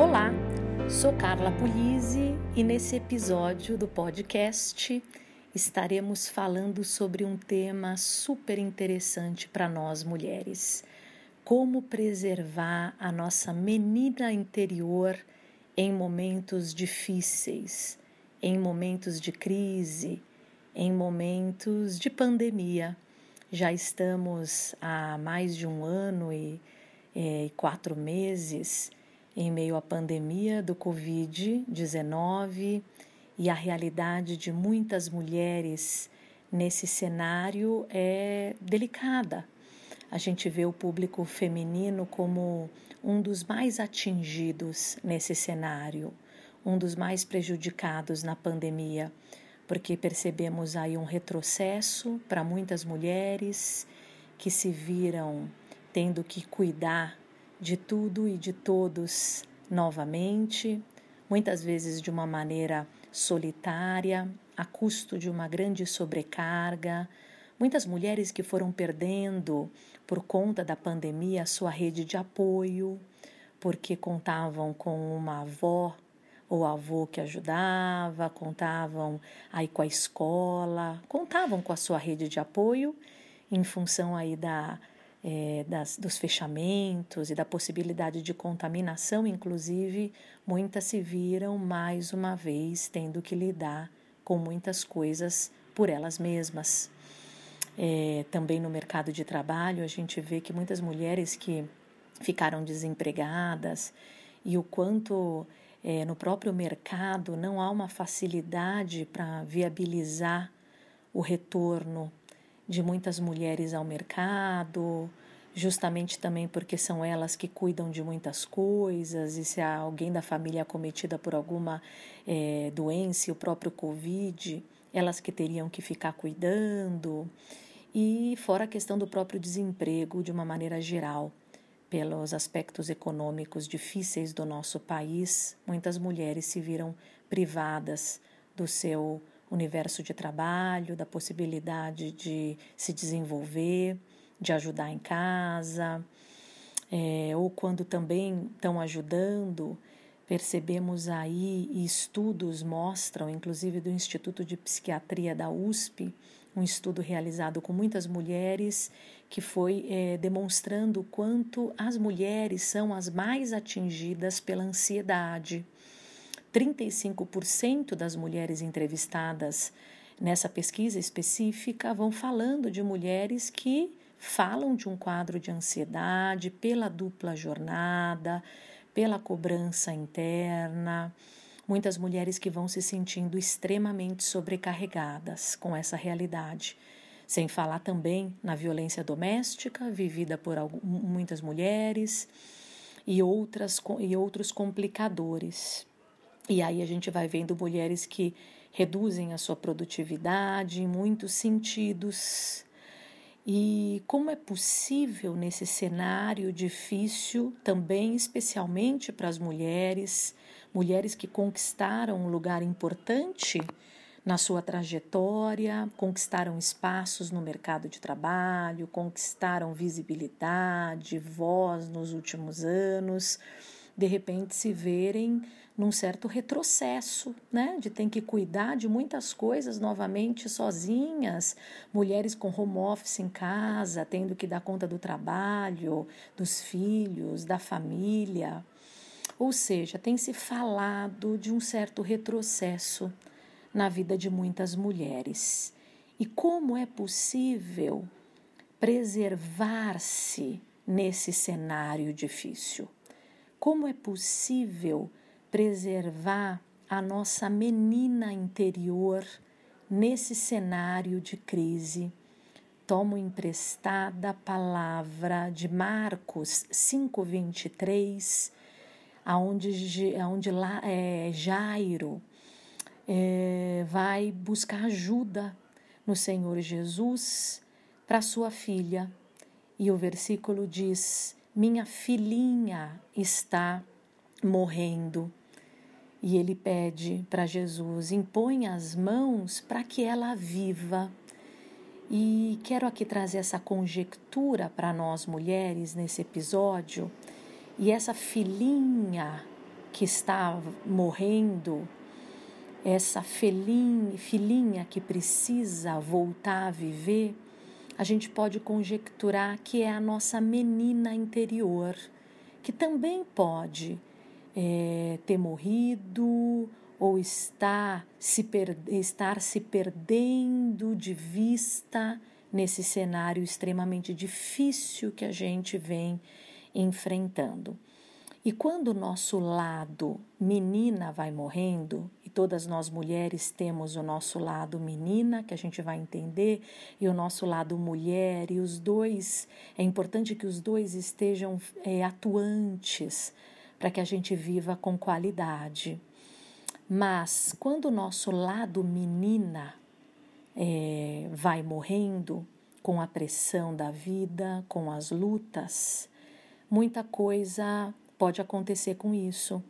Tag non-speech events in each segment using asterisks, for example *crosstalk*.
Olá, sou Carla Pulise e nesse episódio do podcast estaremos falando sobre um tema super interessante para nós mulheres: como preservar a nossa menina interior em momentos difíceis, em momentos de crise, em momentos de pandemia. Já estamos há mais de um ano e, e quatro meses em meio à pandemia do Covid-19 e a realidade de muitas mulheres nesse cenário é delicada. A gente vê o público feminino como um dos mais atingidos nesse cenário, um dos mais prejudicados na pandemia, porque percebemos aí um retrocesso para muitas mulheres que se viram tendo que cuidar de tudo e de todos novamente, muitas vezes de uma maneira solitária, a custo de uma grande sobrecarga. Muitas mulheres que foram perdendo, por conta da pandemia, a sua rede de apoio, porque contavam com uma avó ou avô que ajudava, contavam aí com a escola, contavam com a sua rede de apoio em função aí da é, das, dos fechamentos e da possibilidade de contaminação, inclusive, muitas se viram mais uma vez tendo que lidar com muitas coisas por elas mesmas. É, também no mercado de trabalho, a gente vê que muitas mulheres que ficaram desempregadas e o quanto é, no próprio mercado não há uma facilidade para viabilizar o retorno de muitas mulheres ao mercado, justamente também porque são elas que cuidam de muitas coisas, e se há alguém da família acometida por alguma é, doença, o próprio Covid, elas que teriam que ficar cuidando, e fora a questão do próprio desemprego de uma maneira geral. Pelos aspectos econômicos difíceis do nosso país, muitas mulheres se viram privadas do seu universo de trabalho, da possibilidade de se desenvolver, de ajudar em casa, é, ou quando também estão ajudando, percebemos aí, e estudos mostram, inclusive do Instituto de Psiquiatria da USP, um estudo realizado com muitas mulheres, que foi é, demonstrando quanto as mulheres são as mais atingidas pela ansiedade. 35% das mulheres entrevistadas nessa pesquisa específica vão falando de mulheres que falam de um quadro de ansiedade pela dupla jornada, pela cobrança interna. Muitas mulheres que vão se sentindo extremamente sobrecarregadas com essa realidade. Sem falar também na violência doméstica vivida por muitas mulheres e, outras, e outros complicadores. E aí a gente vai vendo mulheres que reduzem a sua produtividade em muitos sentidos. E como é possível nesse cenário difícil, também especialmente para as mulheres, mulheres que conquistaram um lugar importante na sua trajetória, conquistaram espaços no mercado de trabalho, conquistaram visibilidade, voz nos últimos anos, de repente se verem num certo retrocesso, né? De ter que cuidar de muitas coisas novamente sozinhas, mulheres com home office em casa, tendo que dar conta do trabalho, dos filhos, da família. Ou seja, tem se falado de um certo retrocesso na vida de muitas mulheres. E como é possível preservar-se nesse cenário difícil? Como é possível preservar a nossa menina interior nesse cenário de crise. Tomo emprestada a palavra de Marcos 5:23, aonde, aonde lá, é, Jairo é, vai buscar ajuda no Senhor Jesus para sua filha. E o versículo diz: Minha filhinha está morrendo. E ele pede para Jesus: impõe as mãos para que ela viva. E quero aqui trazer essa conjectura para nós mulheres nesse episódio. E essa filhinha que está morrendo, essa filhinha, que precisa voltar a viver, a gente pode conjecturar que é a nossa menina interior, que também pode é, ter morrido ou está se estar se perdendo de vista nesse cenário extremamente difícil que a gente vem enfrentando. E quando o nosso lado menina vai morrendo, e todas nós mulheres temos o nosso lado menina, que a gente vai entender, e o nosso lado mulher, e os dois, é importante que os dois estejam é, atuantes para que a gente viva com qualidade. Mas quando o nosso lado menina é, vai morrendo com a pressão da vida, com as lutas, muita coisa pode acontecer com isso,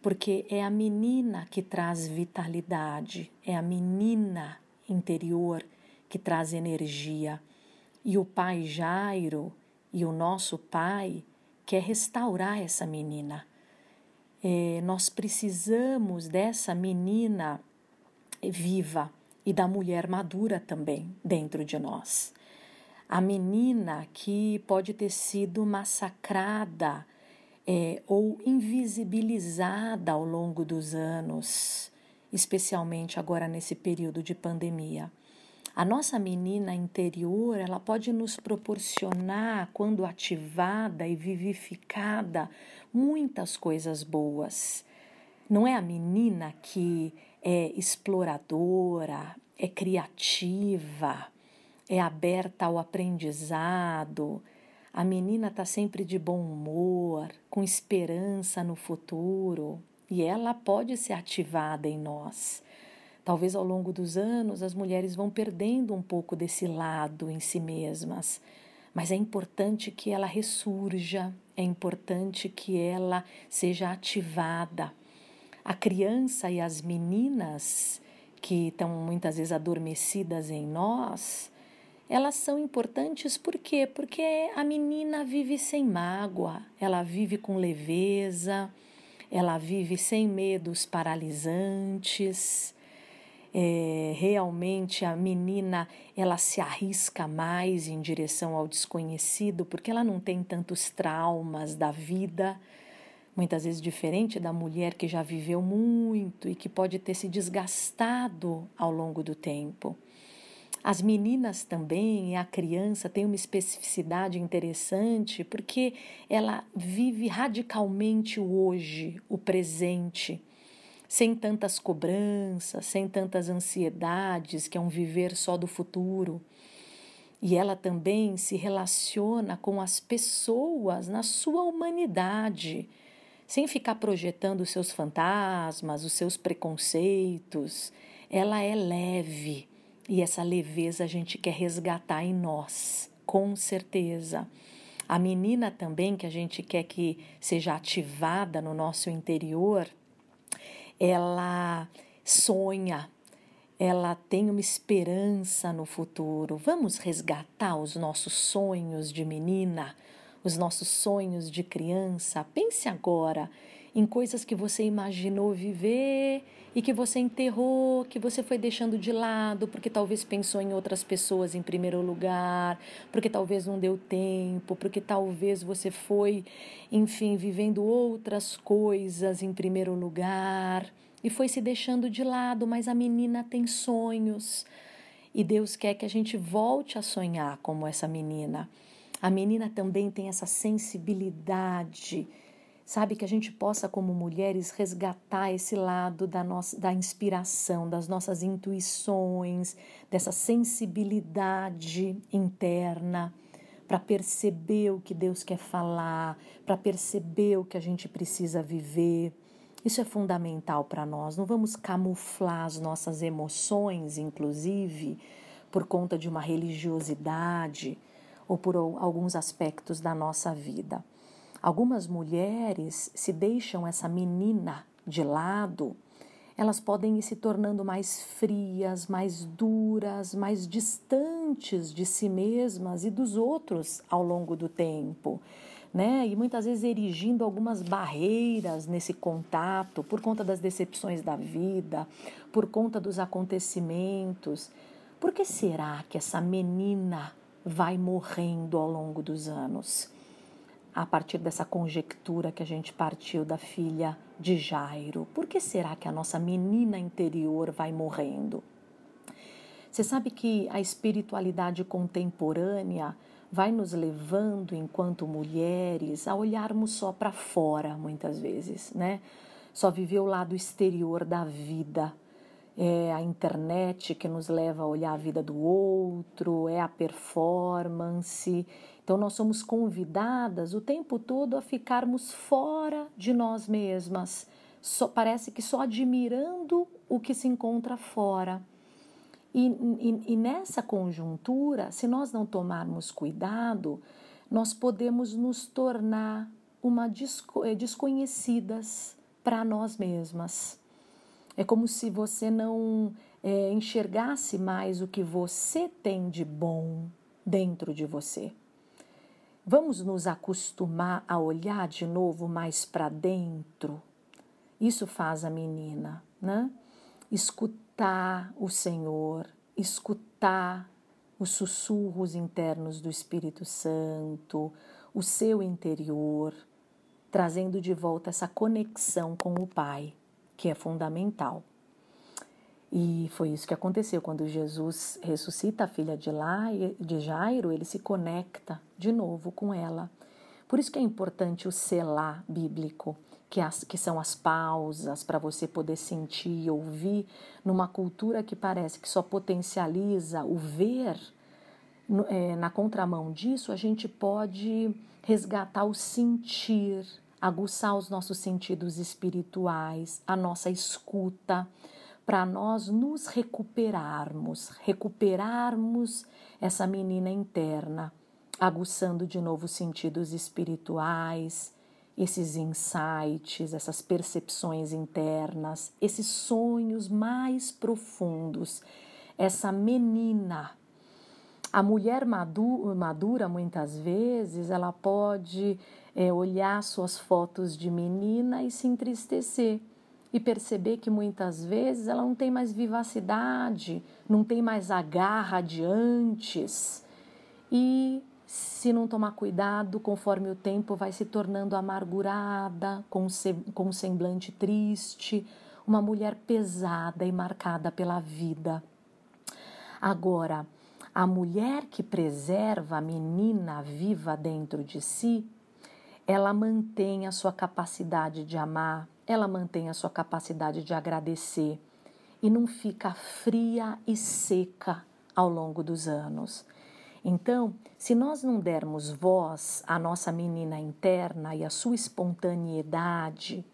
porque é a menina que traz vitalidade, é a menina interior que traz energia. E o pai Jairo e o nosso pai quer restaurar essa menina. É, nós precisamos dessa menina viva e da mulher madura também dentro de nós. A menina que pode ter sido massacrada é, ou invisibilizada ao longo dos anos, especialmente agora nesse período de pandemia. A nossa menina interior, ela pode nos proporcionar, quando ativada e vivificada, muitas coisas boas. Não é a menina que é exploradora, é criativa, é aberta ao aprendizado, a menina está sempre de bom humor, com esperança no futuro, e ela pode ser ativada em nós. Talvez ao longo dos anos as mulheres vão perdendo um pouco desse lado em si mesmas, mas é importante que ela ressurja, é importante que ela seja ativada. A criança e as meninas que estão muitas vezes adormecidas em nós, elas são importantes por quê? Porque a menina vive sem mágoa, ela vive com leveza, ela vive sem medos paralisantes. É, realmente a menina ela se arrisca mais em direção ao desconhecido porque ela não tem tantos traumas da vida, muitas vezes diferente da mulher que já viveu muito e que pode ter se desgastado ao longo do tempo. As meninas também a criança têm uma especificidade interessante porque ela vive radicalmente o hoje, o presente, sem tantas cobranças, sem tantas ansiedades, que é um viver só do futuro. E ela também se relaciona com as pessoas na sua humanidade, sem ficar projetando os seus fantasmas, os seus preconceitos. Ela é leve e essa leveza a gente quer resgatar em nós, com certeza. A menina também, que a gente quer que seja ativada no nosso interior, ela sonha, ela tem uma esperança no futuro. Vamos resgatar os nossos sonhos de menina, os nossos sonhos de criança. Pense agora em coisas que você imaginou viver e que você enterrou, que você foi deixando de lado, porque talvez pensou em outras pessoas em primeiro lugar, porque talvez não deu tempo, porque talvez você foi, enfim, vivendo outras coisas em primeiro lugar e foi se deixando de lado, mas a menina tem sonhos. E Deus quer que a gente volte a sonhar como essa menina. A menina também tem essa sensibilidade sabe? Que a gente possa, como mulheres, resgatar esse lado da, nossa, da inspiração, das nossas intuições, dessa sensibilidade interna, para perceber o que Deus quer falar, para perceber o que a gente precisa viver. Isso é fundamental para nós. Não vamos camuflar as nossas emoções, inclusive, por conta de uma religiosidade ou por alguns aspectos da nossa vida. Algumas mulheres se deixam essa menina de lado, elas podem ir se tornando mais frias, mais duras, mais distantes de si mesmas e dos outros ao longo do tempo, né? E muitas vezes erigindo algumas barreiras nesse contato por conta das decepções da vida, por conta dos acontecimentos. Por que será que essa menina vai morrendo ao longo dos anos? A partir dessa conjectura que a gente partiu da filha de Jairo, por que será que a nossa menina interior vai morrendo? Você sabe que a espiritualidade contemporânea vai nos levando, enquanto mulheres, a olharmos só para fora, muitas vezes, né? Só viver o lado exterior da vida. É a internet que nos leva a olhar a vida do outro, é a performance. Então, nós somos convidadas o tempo todo a ficarmos fora de nós mesmas. Só, parece que só admirando o que se encontra fora. E, e, e nessa conjuntura, se nós não tomarmos cuidado, nós podemos nos tornar uma desco eh, desconhecidas para nós mesmas. É como se você não é, enxergasse mais o que você tem de bom dentro de você. Vamos nos acostumar a olhar de novo mais para dentro. Isso faz a menina, né? Escutar o Senhor, escutar os sussurros internos do Espírito Santo, o seu interior, trazendo de volta essa conexão com o Pai, que é fundamental. E foi isso que aconteceu quando Jesus ressuscita a filha de, lá, de Jairo, ele se conecta de novo com ela. Por isso que é importante o selar bíblico que, as, que são as pausas para você poder sentir, ouvir, numa cultura que parece que só potencializa o ver, é, na contramão disso, a gente pode resgatar o sentir, aguçar os nossos sentidos espirituais, a nossa escuta, para nós nos recuperarmos, recuperarmos essa menina interna, aguçando de novo os sentidos espirituais esses insights, essas percepções internas, esses sonhos mais profundos, essa menina. A mulher madura, muitas vezes, ela pode é, olhar suas fotos de menina e se entristecer e perceber que muitas vezes ela não tem mais vivacidade, não tem mais a garra de antes. E se não tomar cuidado, conforme o tempo vai se tornando amargurada, com, com um semblante triste, uma mulher pesada e marcada pela vida. Agora, a mulher que preserva a menina viva dentro de si, ela mantém a sua capacidade de amar, ela mantém a sua capacidade de agradecer e não fica fria e seca ao longo dos anos. Então, se nós não dermos voz à nossa menina interna e à sua espontaneidade,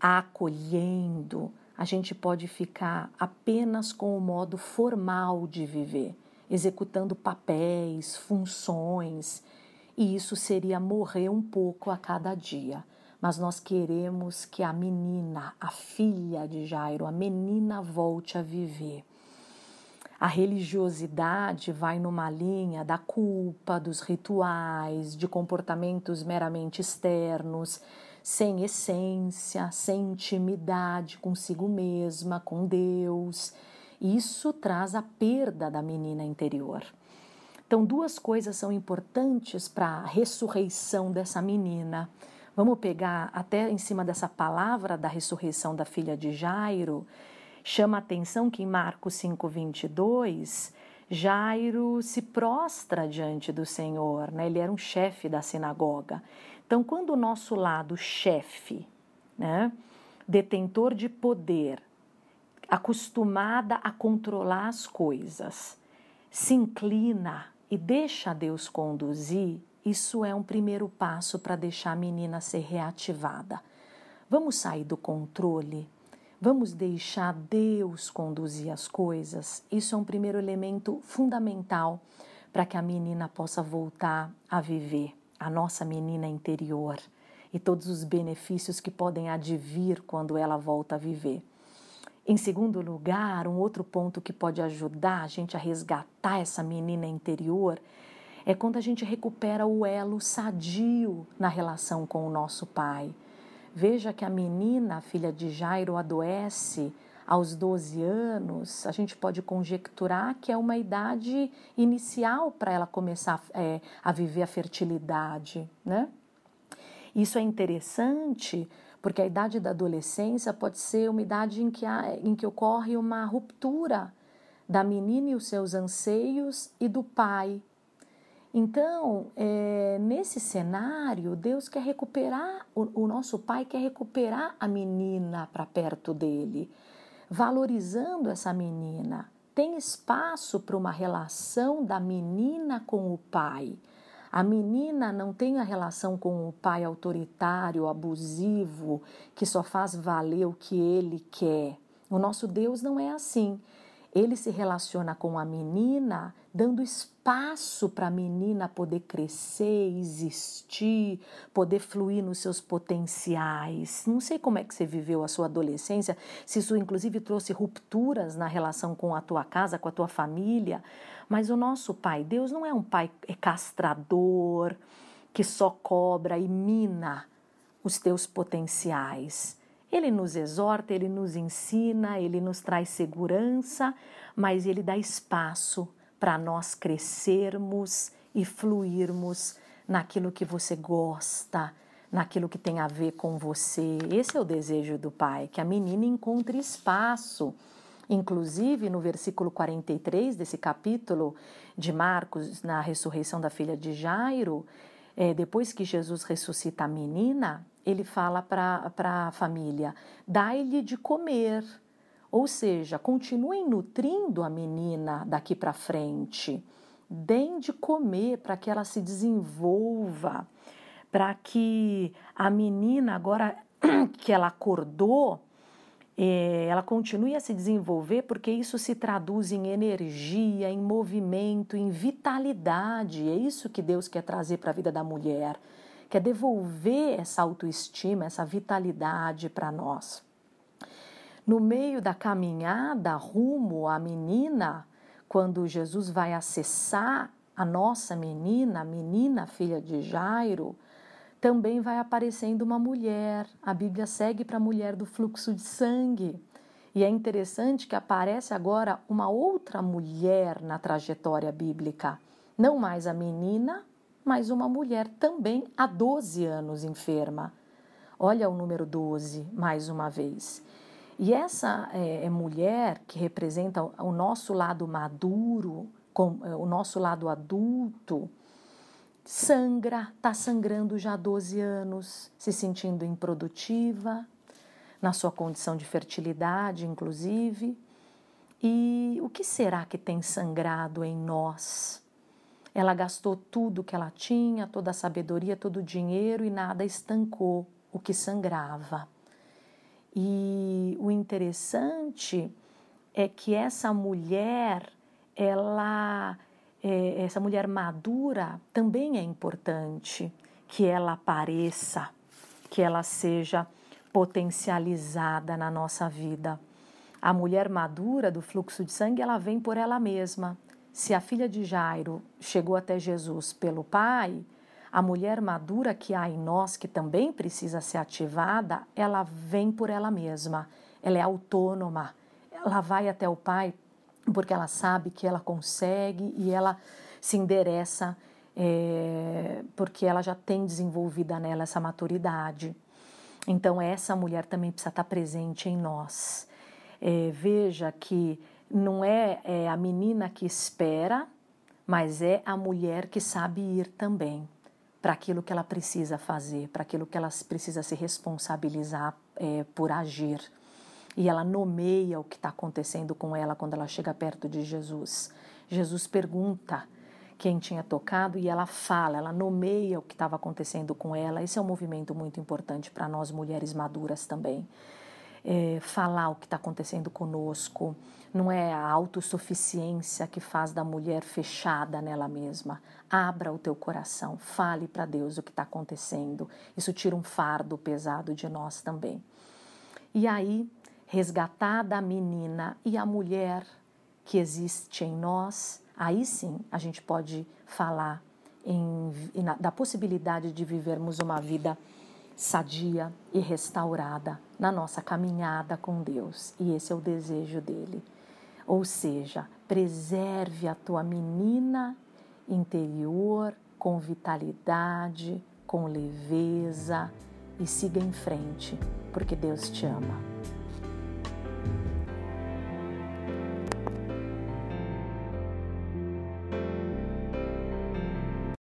a acolhendo, a gente pode ficar apenas com o modo formal de viver, executando papéis, funções, e isso seria morrer um pouco a cada dia. Mas nós queremos que a menina, a filha de Jairo, a menina volte a viver. A religiosidade vai numa linha da culpa, dos rituais, de comportamentos meramente externos, sem essência, sem intimidade consigo mesma, com Deus. Isso traz a perda da menina interior. Então, duas coisas são importantes para a ressurreição dessa menina. Vamos pegar até em cima dessa palavra da ressurreição da filha de Jairo Chama a atenção que em Marcos 5:22 Jairo se prostra diante do Senhor, né? Ele era um chefe da sinagoga. Então, quando o nosso lado chefe, né, detentor de poder, acostumada a controlar as coisas, se inclina e deixa Deus conduzir, isso é um primeiro passo para deixar a menina ser reativada. Vamos sair do controle Vamos deixar Deus conduzir as coisas? Isso é um primeiro elemento fundamental para que a menina possa voltar a viver, a nossa menina interior e todos os benefícios que podem advir quando ela volta a viver. Em segundo lugar, um outro ponto que pode ajudar a gente a resgatar essa menina interior É quando a gente recupera o elo sadio na relação com o nosso pai. Veja que a menina, a filha de Jairo, adoece aos 12 anos, a gente pode conjecturar que é uma idade inicial para ela começar é, a viver a fertilidade, né? Isso é interessante porque a idade da adolescência pode ser uma idade em que, há, em que ocorre uma ruptura da menina e os seus anseios e do pai. Então, é, nesse cenário, Deus quer recuperar, o, o nosso pai quer recuperar a menina para perto dele, valorizando essa menina. Tem espaço para uma relação da menina com o pai. A menina não tem a relação com o pai autoritário, abusivo, que só faz valer o que ele quer. O nosso Deus não é assim. Ele se relaciona com a menina, dando espaço para a menina poder crescer, existir, poder fluir nos seus potenciais. Não sei como é que você viveu a sua adolescência, se isso inclusive trouxe rupturas na relação com a tua casa, com a tua família, mas o nosso pai, Deus não é um pai castrador, que só cobra e mina os teus potenciais. Ele nos exorta, ele nos ensina, ele nos traz segurança, mas ele dá espaço para nós crescermos e fluirmos naquilo que você gosta, naquilo que tem a ver com você. Esse é o desejo do pai, que a menina encontre espaço. Inclusive, no versículo 43 desse capítulo de Marcos, na ressurreição da filha de Jairo, é, depois que Jesus ressuscita a menina, ele fala para a família: dai-lhe de comer. Ou seja, continuem nutrindo a menina daqui para frente. Deem de comer para que ela se desenvolva, para que a menina, agora *clears throat* que ela acordou, é, ela continue a se desenvolver, porque isso se traduz em energia, em movimento, em vitalidade. É isso que Deus quer trazer para a vida da mulher quer devolver essa autoestima, essa vitalidade para nós. No meio da caminhada rumo à menina, quando Jesus vai acessar a nossa menina, a menina filha de Jairo, também vai aparecendo uma mulher. A Bíblia segue para a mulher do fluxo de sangue. E é interessante que aparece agora uma outra mulher na trajetória bíblica. Não mais a menina, mas uma mulher também há 12 anos enferma. Olha o número 12, mais uma vez. E essa é, é mulher que representa o nosso lado maduro, com, é, o nosso lado adulto, sangra, está sangrando já há 12 anos, se sentindo improdutiva, na sua condição de fertilidade, inclusive. E o que será que tem sangrado em nós? Ela gastou tudo que ela tinha, toda a sabedoria, todo o dinheiro e nada estancou o que sangrava. E o interessante é que essa mulher, ela, é, essa mulher madura também é importante que ela apareça, que ela seja potencializada na nossa vida. A mulher madura do fluxo de sangue, ela vem por ela mesma. Se a filha de Jairo chegou até Jesus pelo pai, a mulher madura que há em nós, que também precisa ser ativada, ela vem por ela mesma, ela é autônoma, ela vai até o pai porque ela sabe que ela consegue e ela se endereça é, porque ela já tem desenvolvida nela essa maturidade. Então, essa mulher também precisa estar presente em nós. É, veja que não é, é a menina que espera, mas é a mulher que sabe ir também para aquilo que ela precisa fazer, para aquilo que ela precisa se responsabilizar é, por agir. E ela nomeia o que está acontecendo com ela quando ela chega perto de Jesus. Jesus pergunta quem tinha tocado e ela fala, ela nomeia o que estava acontecendo com ela. Esse é um movimento muito importante para nós mulheres maduras também. É, falar o que está acontecendo conosco, não é a autossuficiência que faz da mulher fechada nela mesma. Abra o teu coração, fale para Deus o que está acontecendo. Isso tira um fardo pesado de nós também. E aí, resgatada a menina e a mulher que existe em nós, aí sim a gente pode falar em, na, da possibilidade de vivermos uma vida sadia e restaurada na nossa caminhada com Deus. E esse é o desejo dele. Ou seja, preserve a tua menina interior com vitalidade, com leveza e siga em frente, porque Deus te ama.